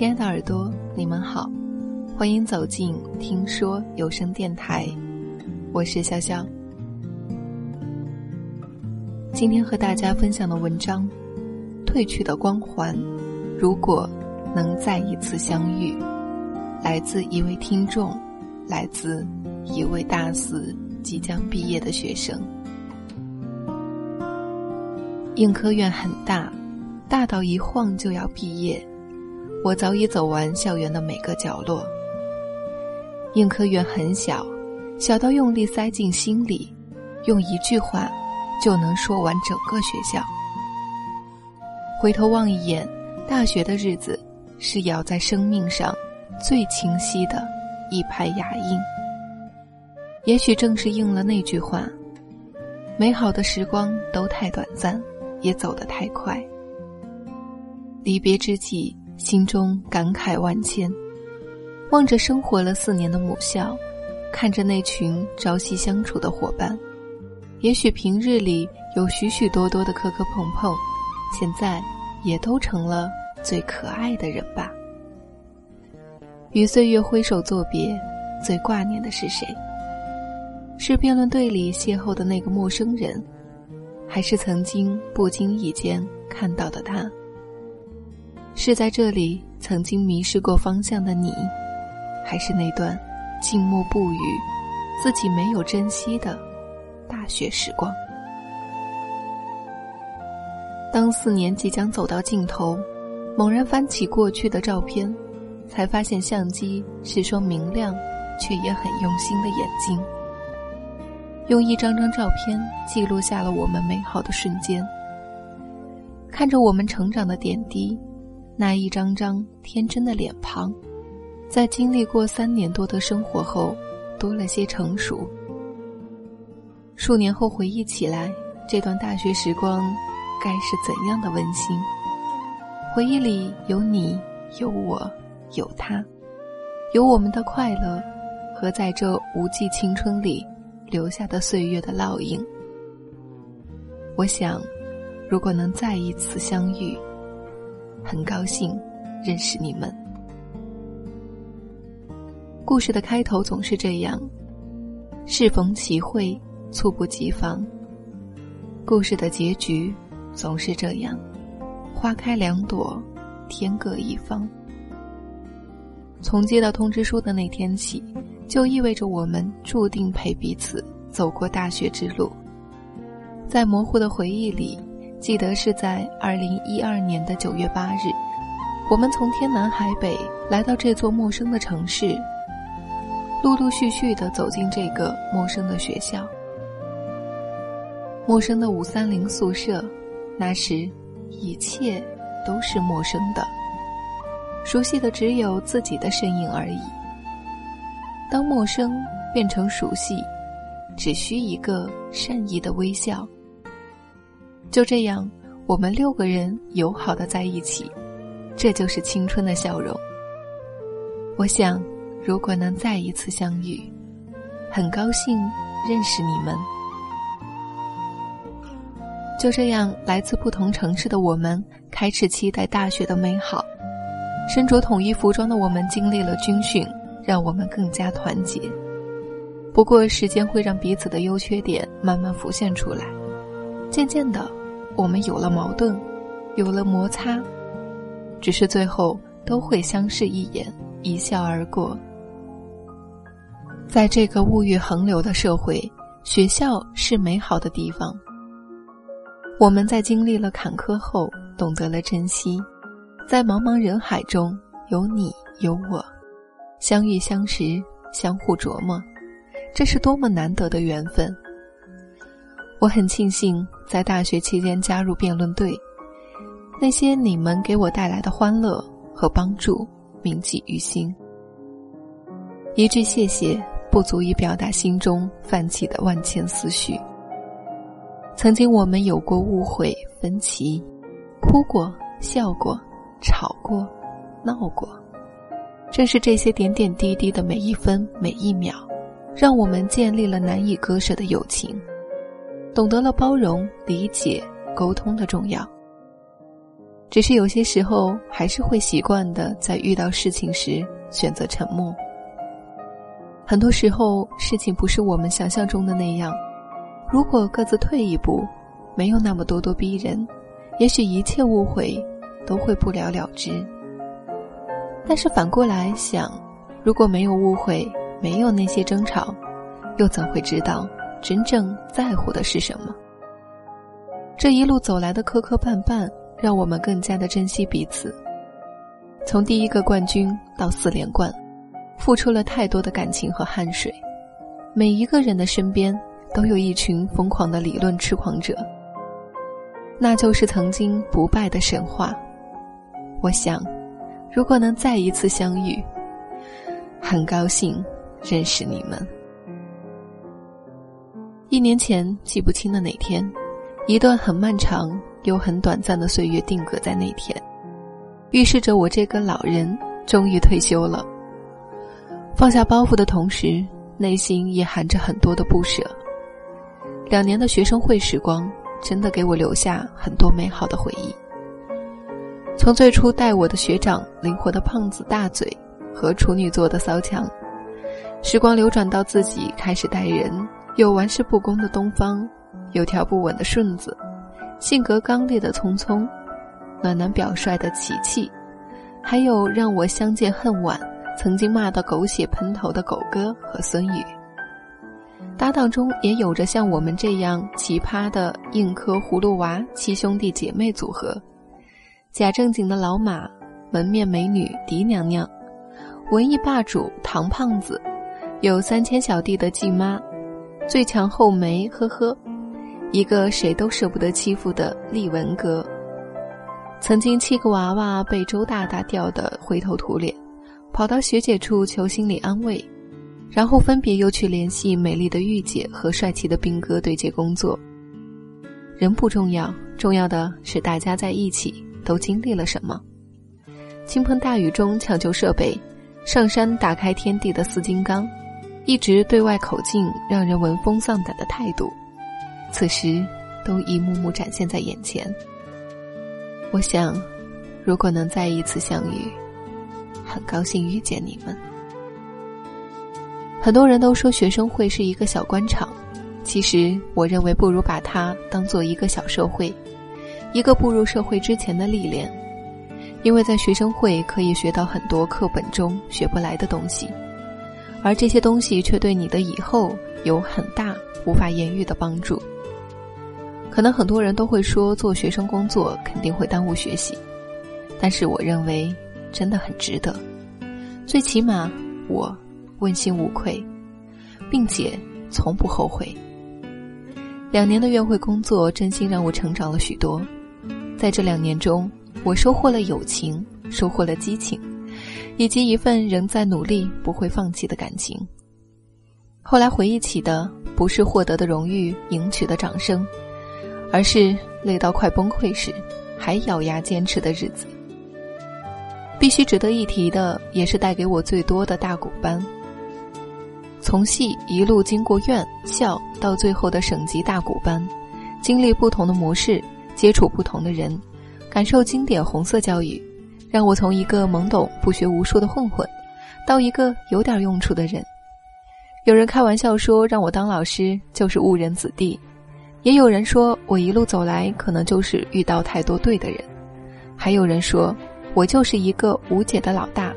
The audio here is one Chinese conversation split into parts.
亲爱的耳朵，你们好，欢迎走进听说有声电台，我是潇潇。今天和大家分享的文章《褪去的光环》，如果能再一次相遇，来自一位听众，来自一位大四即将毕业的学生。应科院很大，大到一晃就要毕业。我早已走完校园的每个角落。应科院很小，小到用力塞进心里，用一句话就能说完整个学校。回头望一眼，大学的日子是咬在生命上最清晰的一排牙印。也许正是应了那句话：美好的时光都太短暂，也走得太快。离别之际。心中感慨万千，望着生活了四年的母校，看着那群朝夕相处的伙伴，也许平日里有许许多多的磕磕碰碰，现在也都成了最可爱的人吧。与岁月挥手作别，最挂念的是谁？是辩论队里邂逅的那个陌生人，还是曾经不经意间看到的他？是在这里曾经迷失过方向的你，还是那段静默不语、自己没有珍惜的大学时光？当四年即将走到尽头，猛然翻起过去的照片，才发现相机是双明亮却也很用心的眼睛，用一张张照片记录下了我们美好的瞬间，看着我们成长的点滴。那一张张天真的脸庞，在经历过三年多的生活后，多了些成熟。数年后回忆起来，这段大学时光，该是怎样的温馨？回忆里有你，有我，有他，有我们的快乐，和在这无际青春里留下的岁月的烙印。我想，如果能再一次相遇。很高兴认识你们。故事的开头总是这样，适逢其会，猝不及防。故事的结局总是这样，花开两朵，天各一方。从接到通知书的那天起，就意味着我们注定陪彼此走过大学之路。在模糊的回忆里。记得是在二零一二年的九月八日，我们从天南海北来到这座陌生的城市，陆陆续续的走进这个陌生的学校。陌生的五三零宿舍，那时一切都是陌生的，熟悉的只有自己的身影而已。当陌生变成熟悉，只需一个善意的微笑。就这样，我们六个人友好的在一起，这就是青春的笑容。我想，如果能再一次相遇，很高兴认识你们。就这样，来自不同城市的我们开始期待大学的美好。身着统一服装的我们经历了军训，让我们更加团结。不过，时间会让彼此的优缺点慢慢浮现出来，渐渐的。我们有了矛盾，有了摩擦，只是最后都会相视一眼，一笑而过。在这个物欲横流的社会，学校是美好的地方。我们在经历了坎坷后，懂得了珍惜，在茫茫人海中有你有我，相遇相识，相互琢磨，这是多么难得的缘分。我很庆幸在大学期间加入辩论队，那些你们给我带来的欢乐和帮助，铭记于心。一句谢谢不足以表达心中泛起的万千思绪。曾经我们有过误会、分歧，哭过、笑过、吵过、闹过，正是这些点点滴滴的每一分每一秒，让我们建立了难以割舍的友情。懂得了包容、理解、沟通的重要。只是有些时候还是会习惯的在遇到事情时选择沉默。很多时候事情不是我们想象中的那样，如果各自退一步，没有那么咄咄逼人，也许一切误会都会不了了之。但是反过来想，如果没有误会，没有那些争吵，又怎会知道真正在乎的是什么？这一路走来的磕磕绊绊。让我们更加的珍惜彼此。从第一个冠军到四连冠，付出了太多的感情和汗水。每一个人的身边都有一群疯狂的理论痴狂者，那就是曾经不败的神话。我想，如果能再一次相遇，很高兴认识你们。一年前，记不清的哪天，一段很漫长。又很短暂的岁月定格在那天，预示着我这个老人终于退休了。放下包袱的同时，内心也含着很多的不舍。两年的学生会时光，真的给我留下很多美好的回忆。从最初带我的学长灵活的胖子大嘴和处女座的骚强，时光流转到自己开始带人，有玩世不恭的东方，有条不紊的顺子。性格刚烈的匆匆，暖男表率的琪琪，还有让我相见恨晚、曾经骂到狗血喷头的狗哥和孙宇。搭档中也有着像我们这样奇葩的硬科葫芦娃七兄弟姐妹组合：假正经的老马、门面美女狄娘娘、文艺霸主唐胖子，有三千小弟的季妈、最强后梅呵呵。一个谁都舍不得欺负的丽文哥，曾经七个娃娃被周大大吊得灰头土脸，跑到学姐处求心理安慰，然后分别又去联系美丽的御姐和帅气的兵哥对接工作。人不重要，重要的是大家在一起都经历了什么。倾盆大雨中抢救设备，上山打开天地的四金刚，一直对外口径让人闻风丧胆的态度。此时，都一幕幕展现在眼前。我想，如果能再一次相遇，很高兴遇见你们。很多人都说学生会是一个小官场，其实我认为不如把它当做一个小社会，一个步入社会之前的历练。因为在学生会可以学到很多课本中学不来的东西，而这些东西却对你的以后有很大无法言喻的帮助。可能很多人都会说，做学生工作肯定会耽误学习，但是我认为真的很值得。最起码我问心无愧，并且从不后悔。两年的约会工作，真心让我成长了许多。在这两年中，我收获了友情，收获了激情，以及一份仍在努力、不会放弃的感情。后来回忆起的，不是获得的荣誉、赢取的掌声。而是累到快崩溃时，还咬牙坚持的日子。必须值得一提的，也是带给我最多的大鼓班。从戏一路经过院校，到最后的省级大鼓班，经历不同的模式，接触不同的人，感受经典红色教育，让我从一个懵懂不学无术的混混，到一个有点用处的人。有人开玩笑说，让我当老师就是误人子弟。也有人说我一路走来可能就是遇到太多对的人，还有人说我就是一个无解的老大。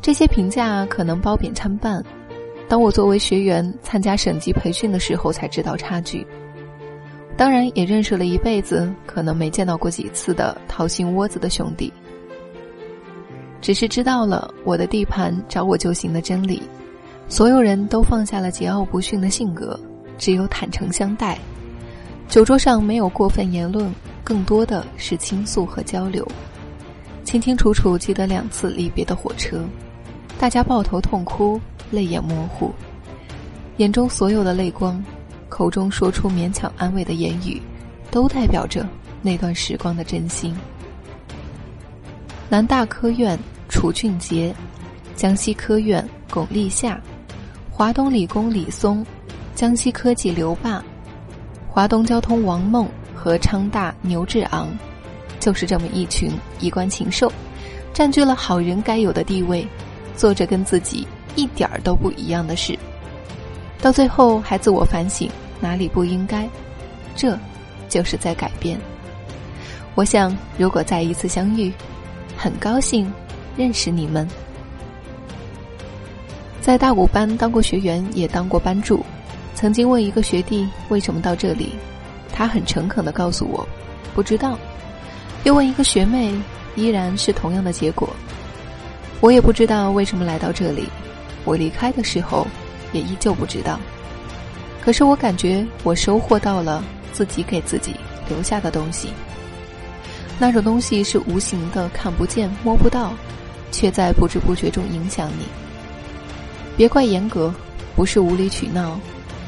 这些评价可能褒贬参半。当我作为学员参加省级培训的时候，才知道差距。当然，也认识了一辈子可能没见到过几次的掏心窝子的兄弟。只是知道了我的地盘找我就行的真理，所有人都放下了桀骜不驯的性格。只有坦诚相待，酒桌上没有过分言论，更多的是倾诉和交流。清清楚楚记得两次离别的火车，大家抱头痛哭，泪眼模糊，眼中所有的泪光，口中说出勉强安慰的言语，都代表着那段时光的真心。南大科院楚俊杰，江西科院巩立夏，华东理工李松。江西科技刘霸，华东交通王梦和昌大牛志昂，就是这么一群衣冠禽兽，占据了好人该有的地位，做着跟自己一点儿都不一样的事，到最后还自我反省哪里不应该，这，就是在改变。我想，如果再一次相遇，很高兴认识你们。在大五班当过学员，也当过班助，曾经问一个学弟为什么到这里，他很诚恳的告诉我，不知道。又问一个学妹，依然是同样的结果。我也不知道为什么来到这里，我离开的时候，也依旧不知道。可是我感觉我收获到了自己给自己留下的东西。那种东西是无形的，看不见摸不到，却在不知不觉中影响你。别怪严格，不是无理取闹，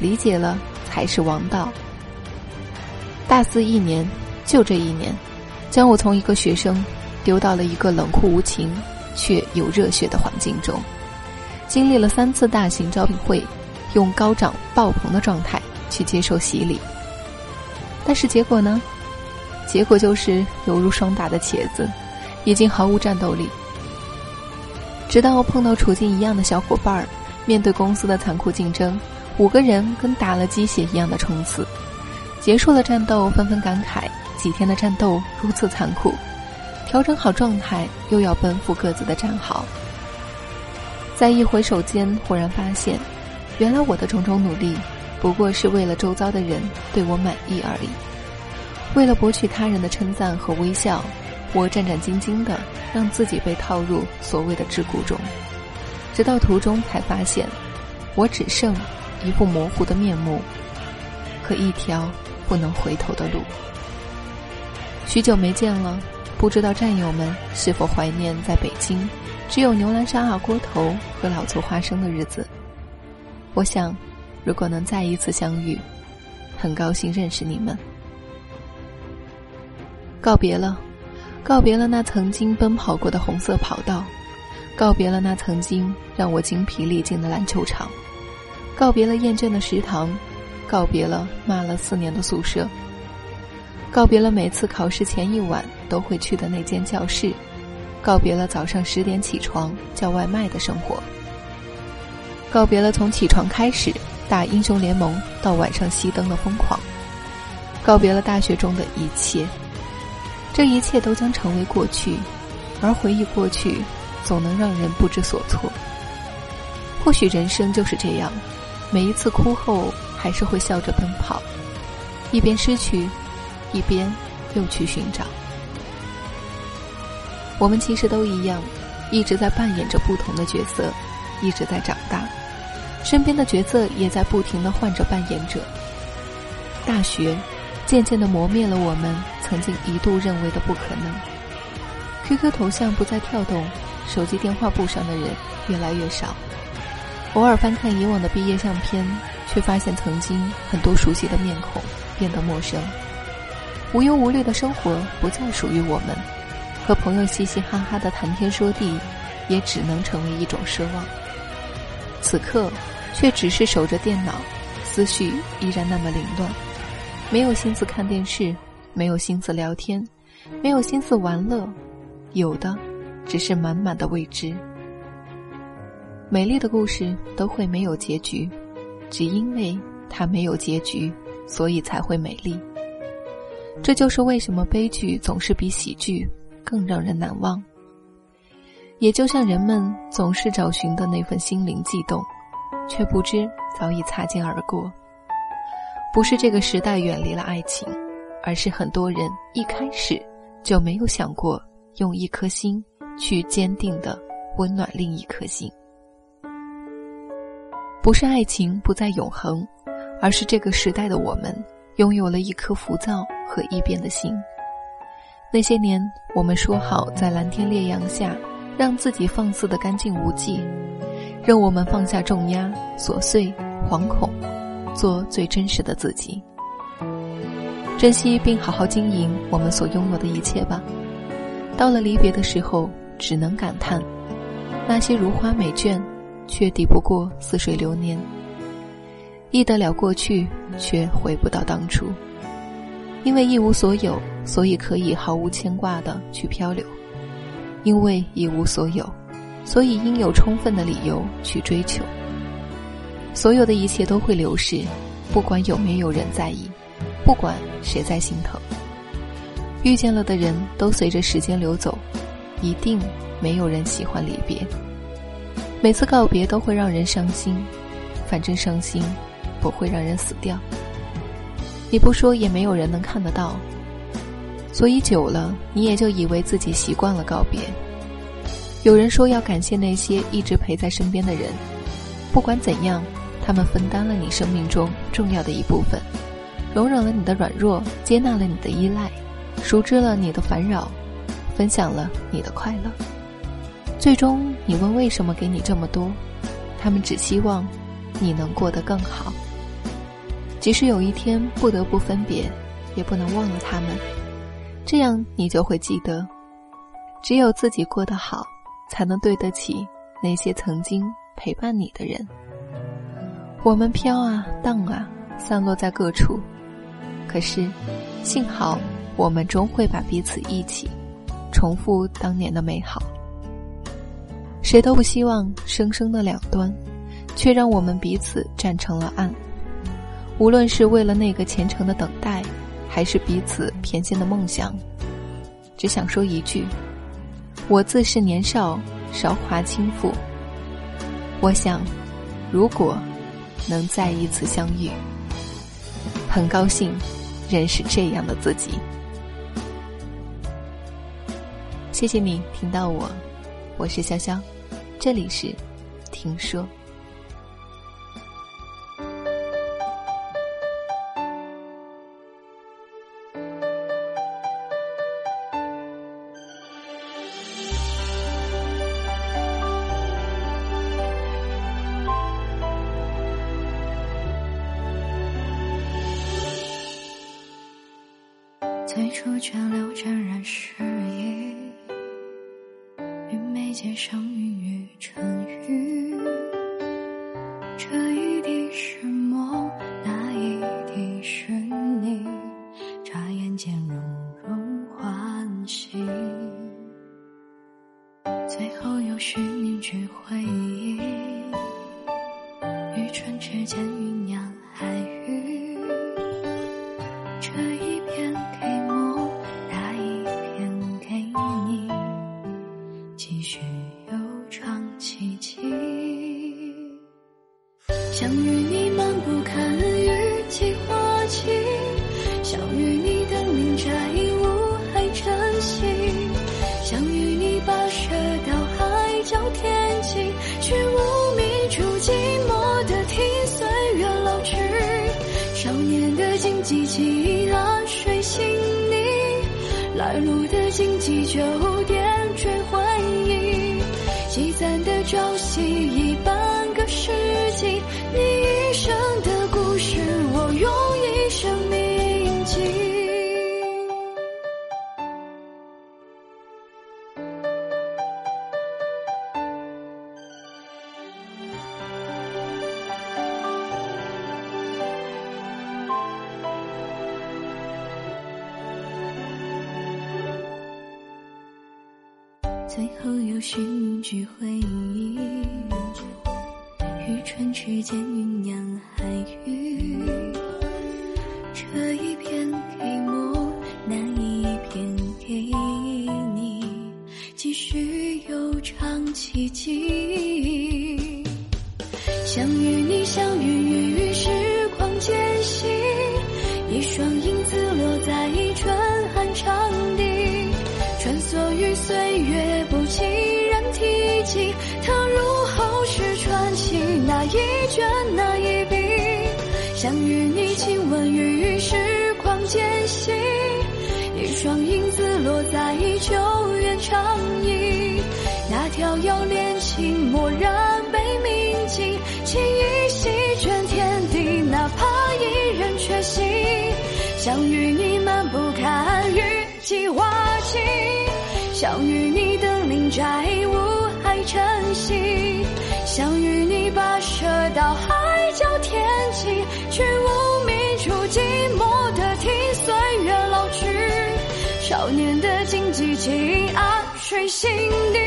理解了才是王道。大四一年，就这一年，将我从一个学生丢到了一个冷酷无情却有热血的环境中，经历了三次大型招聘会，用高涨爆棚的状态去接受洗礼。但是结果呢？结果就是犹如霜打的茄子，已经毫无战斗力。直到碰到处境一样的小伙伴儿，面对公司的残酷竞争，五个人跟打了鸡血一样的冲刺，结束了战斗，纷纷感慨几天的战斗如此残酷，调整好状态又要奔赴各自的战壕。在一回首间，忽然发现，原来我的种种努力，不过是为了周遭的人对我满意而已，为了博取他人的称赞和微笑。我战战兢兢地让自己被套入所谓的桎梏中，直到途中才发现，我只剩一副模糊的面目和一条不能回头的路。许久没见了，不知道战友们是否怀念在北京只有牛栏山二锅头和老醋花生的日子？我想，如果能再一次相遇，很高兴认识你们。告别了。告别了那曾经奔跑过的红色跑道，告别了那曾经让我精疲力尽的篮球场，告别了厌倦的食堂，告别了骂了四年的宿舍，告别了每次考试前一晚都会去的那间教室，告别了早上十点起床叫外卖的生活，告别了从起床开始打英雄联盟到晚上熄灯的疯狂，告别了大学中的一切。这一切都将成为过去，而回忆过去，总能让人不知所措。或许人生就是这样，每一次哭后，还是会笑着奔跑，一边失去，一边又去寻找。我们其实都一样，一直在扮演着不同的角色，一直在长大，身边的角色也在不停的换着扮演者。大学。渐渐地磨灭了我们曾经一度认为的不可能。QQ 头像不再跳动，手机电话簿上的人越来越少。偶尔翻看以往的毕业相片，却发现曾经很多熟悉的面孔变得陌生。无忧无虑的生活不再属于我们，和朋友嘻嘻哈哈的谈天说地，也只能成为一种奢望。此刻，却只是守着电脑，思绪依然那么凌乱。没有心思看电视，没有心思聊天，没有心思玩乐，有的只是满满的未知。美丽的故事都会没有结局，只因为它没有结局，所以才会美丽。这就是为什么悲剧总是比喜剧更让人难忘。也就像人们总是找寻的那份心灵悸动，却不知早已擦肩而过。不是这个时代远离了爱情，而是很多人一开始就没有想过用一颗心去坚定的温暖另一颗心。不是爱情不再永恒，而是这个时代的我们拥有了一颗浮躁和易变的心。那些年，我们说好在蓝天烈阳下，让自己放肆的干净无忌，让我们放下重压、琐碎、惶恐。做最真实的自己，珍惜并好好经营我们所拥有的一切吧。到了离别的时候，只能感叹，那些如花美眷，却抵不过似水流年。忆得了过去，却回不到当初。因为一无所有，所以可以毫无牵挂的去漂流；因为一无所有，所以应有充分的理由去追求。所有的一切都会流逝，不管有没有人在意，不管谁在心疼。遇见了的人都随着时间流走，一定没有人喜欢离别。每次告别都会让人伤心，反正伤心不会让人死掉。你不说也没有人能看得到，所以久了你也就以为自己习惯了告别。有人说要感谢那些一直陪在身边的人，不管怎样，他们分担了你生命中重要的一部分，容忍了你的软弱，接纳了你的依赖。熟知了你的烦扰，分享了你的快乐，最终你问为什么给你这么多？他们只希望你能过得更好。即使有一天不得不分别，也不能忘了他们。这样你就会记得，只有自己过得好，才能对得起那些曾经陪伴你的人。我们飘啊荡啊，散落在各处，可是幸好。我们终会把彼此忆起，重复当年的美好。谁都不希望生生的两端，却让我们彼此站成了岸。无论是为了那个虔诚的等待，还是彼此偏见的梦想，只想说一句：我自是年少，韶华倾覆。我想，如果能再一次相遇，很高兴认识这样的自己。谢谢你听到我，我是潇潇，这里是听说。是一句回忆，与唇之间酝酿爱机器啊，睡醒你，来路的荆棘就。最后又寻句回忆。与唇之间酝酿海域，这一片给我，那一片给你，继续悠长奇迹。相遇你，相遇时光渐行，一双影子落在久远长椅，那条遥恋情蓦然被铭记，情意席卷天地，哪怕一人缺席，想与你漫步看雨季花期，想与你登临摘雾海晨曦。想与你跋涉到海角天际，却无多年的荆棘情安睡心底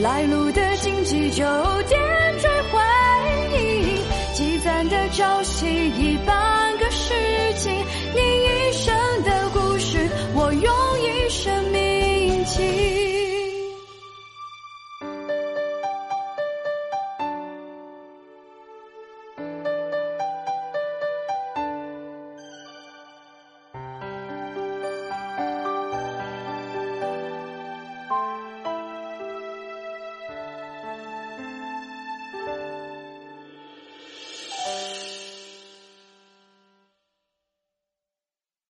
来路的荆棘就点缀回忆，积攒的朝夕一般。